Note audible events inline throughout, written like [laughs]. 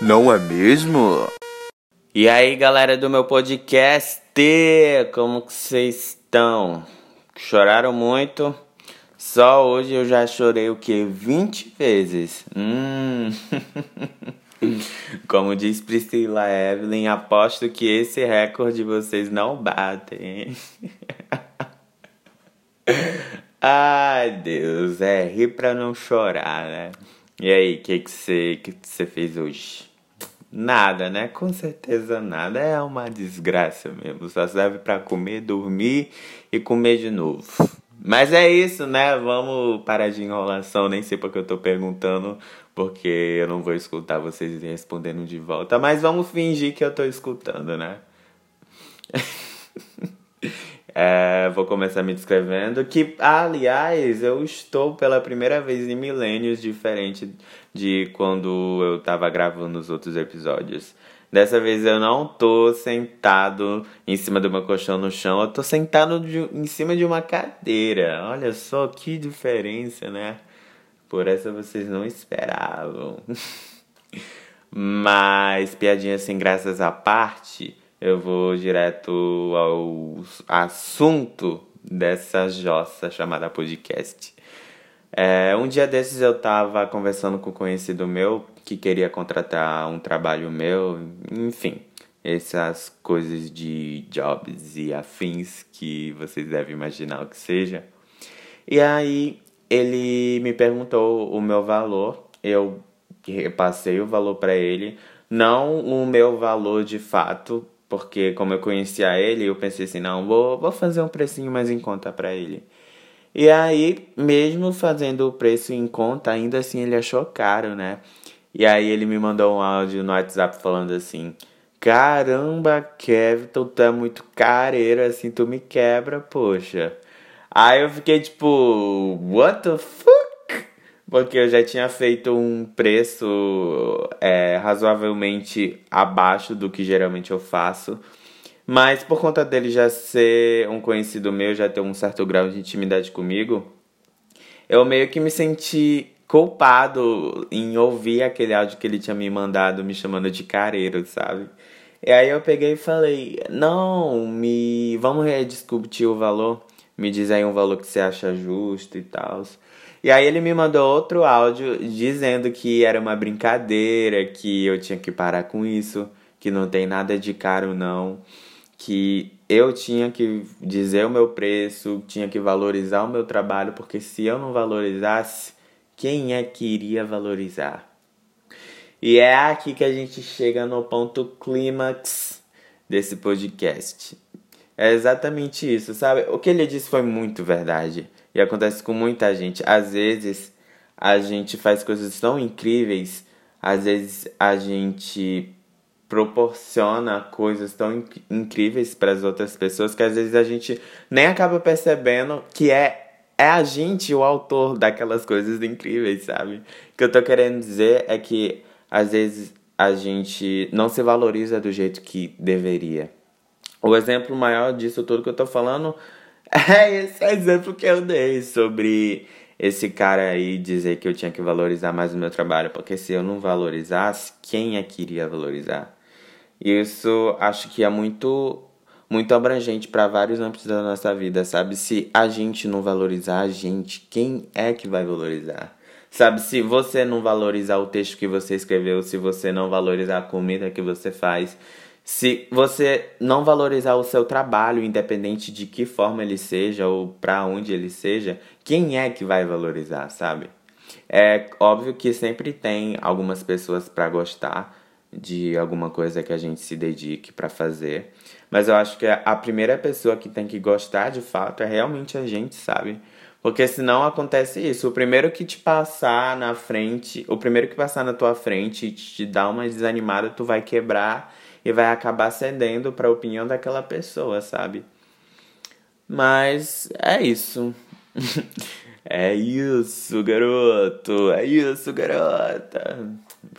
Não é mesmo? E aí, galera do meu podcast, como que vocês estão? Choraram muito? Só hoje eu já chorei o que? 20 vezes. Hum. [laughs] Como diz Priscila Evelyn, aposto que esse recorde vocês não batem. [laughs] Ai, Deus, é rir pra não chorar, né? E aí, o que você que que fez hoje? Nada, né? Com certeza nada. É uma desgraça mesmo. Só serve para comer, dormir e comer de novo. Mas é isso, né? Vamos parar de enrolação. Nem sei porque eu tô perguntando, porque eu não vou escutar vocês respondendo de volta. Mas vamos fingir que eu tô escutando, né? [laughs] É, vou começar me descrevendo que, aliás, eu estou pela primeira vez em milênios diferente de quando eu tava gravando os outros episódios. Dessa vez eu não tô sentado em cima do meu colchão no chão, eu tô sentado de, em cima de uma cadeira. Olha só que diferença, né? Por essa vocês não esperavam. [laughs] Mas, piadinhas sem graças à parte, eu vou direto ao assunto dessa jossa chamada podcast. É, um dia desses eu tava conversando com um conhecido meu que queria contratar um trabalho meu, enfim, essas coisas de jobs e afins que vocês devem imaginar o que seja. E aí ele me perguntou o meu valor, eu repassei o valor para ele, não o meu valor de fato, porque como eu conhecia ele, eu pensei assim, não, vou, vou fazer um precinho mais em conta para ele. E aí, mesmo fazendo o preço em conta, ainda assim ele achou caro, né? E aí ele me mandou um áudio no WhatsApp falando assim: Caramba, Kevin, tu é muito careiro, assim, tu me quebra, poxa. Aí eu fiquei tipo, what the fuck? Porque eu já tinha feito um preço é, razoavelmente abaixo do que geralmente eu faço. Mas por conta dele já ser um conhecido meu, já ter um certo grau de intimidade comigo, eu meio que me senti culpado em ouvir aquele áudio que ele tinha me mandado me chamando de careiro, sabe? E aí eu peguei e falei: "Não, me vamos rediscutir o valor. Me diz aí um valor que você acha justo e tal". E aí ele me mandou outro áudio dizendo que era uma brincadeira, que eu tinha que parar com isso, que não tem nada de caro não que eu tinha que dizer o meu preço, tinha que valorizar o meu trabalho, porque se eu não valorizasse, quem é que iria valorizar? E é aqui que a gente chega no ponto clímax desse podcast. É exatamente isso, sabe? O que ele disse foi muito verdade. E acontece com muita gente. Às vezes a gente faz coisas tão incríveis, às vezes a gente proporciona coisas tão incríveis para as outras pessoas que às vezes a gente nem acaba percebendo que é é a gente o autor daquelas coisas incríveis, sabe? O que eu tô querendo dizer é que às vezes a gente não se valoriza do jeito que deveria. O exemplo maior disso tudo que eu tô falando [laughs] é esse exemplo que eu dei sobre esse cara aí dizer que eu tinha que valorizar mais o meu trabalho, porque se eu não valorizasse, quem é que iria valorizar? Isso acho que é muito muito abrangente para vários âmbitos da nossa vida, sabe? Se a gente não valorizar a gente, quem é que vai valorizar? Sabe, se você não valorizar o texto que você escreveu, se você não valorizar a comida que você faz, se você não valorizar o seu trabalho, independente de que forma ele seja ou para onde ele seja, quem é que vai valorizar, sabe? É óbvio que sempre tem algumas pessoas para gostar, de alguma coisa que a gente se dedique para fazer. Mas eu acho que a primeira pessoa que tem que gostar de fato é realmente a gente, sabe? Porque senão acontece isso. O primeiro que te passar na frente, o primeiro que passar na tua frente e te dar uma desanimada, tu vai quebrar e vai acabar cedendo para a opinião daquela pessoa, sabe? Mas é isso. [laughs] é isso, garoto. É isso, garota.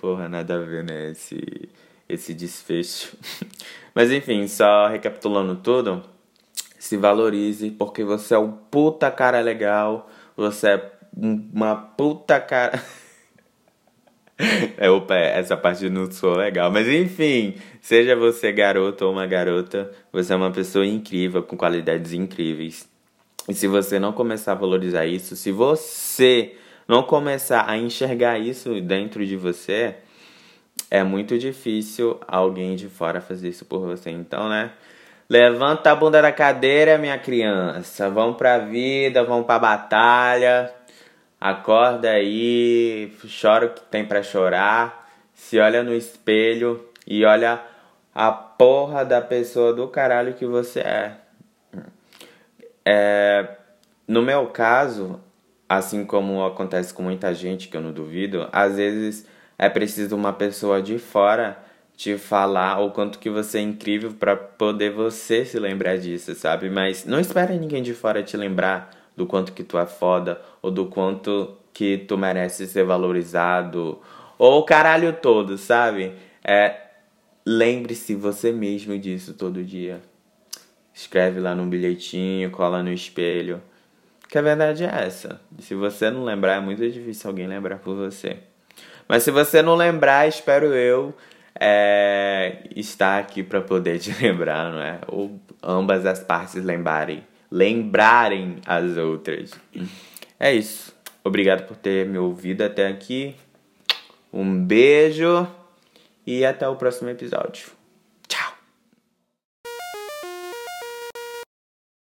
Porra, nada a ver, né? Esse, esse desfecho. [laughs] Mas enfim, só recapitulando tudo. Se valorize, porque você é um puta cara legal. Você é uma puta cara. [laughs] É, opa, essa parte não soou legal. Mas enfim, seja você garoto ou uma garota, você é uma pessoa incrível, com qualidades incríveis. E se você não começar a valorizar isso, se você não começar a enxergar isso dentro de você, é muito difícil alguém de fora fazer isso por você. Então, né? Levanta a bunda da cadeira, minha criança. Vamos pra vida, vamos pra batalha. Acorda aí, chora o que tem para chorar. Se olha no espelho e olha a porra da pessoa do caralho que você é. É, no meu caso, assim como acontece com muita gente, que eu não duvido, às vezes é preciso uma pessoa de fora te falar o quanto que você é incrível para poder você se lembrar disso, sabe? Mas não espere ninguém de fora te lembrar do quanto que tu é foda ou do quanto que tu merece ser valorizado ou o caralho todo, sabe? É lembre-se você mesmo disso todo dia. Escreve lá num bilhetinho, cola no espelho. Que a verdade é essa. Se você não lembrar, é muito difícil alguém lembrar por você. Mas se você não lembrar, espero eu é, estar aqui para poder [laughs] te lembrar, não é? Ou ambas as partes lembrarem, lembrarem as outras. É isso. Obrigado por ter me ouvido até aqui. Um beijo e até o próximo episódio.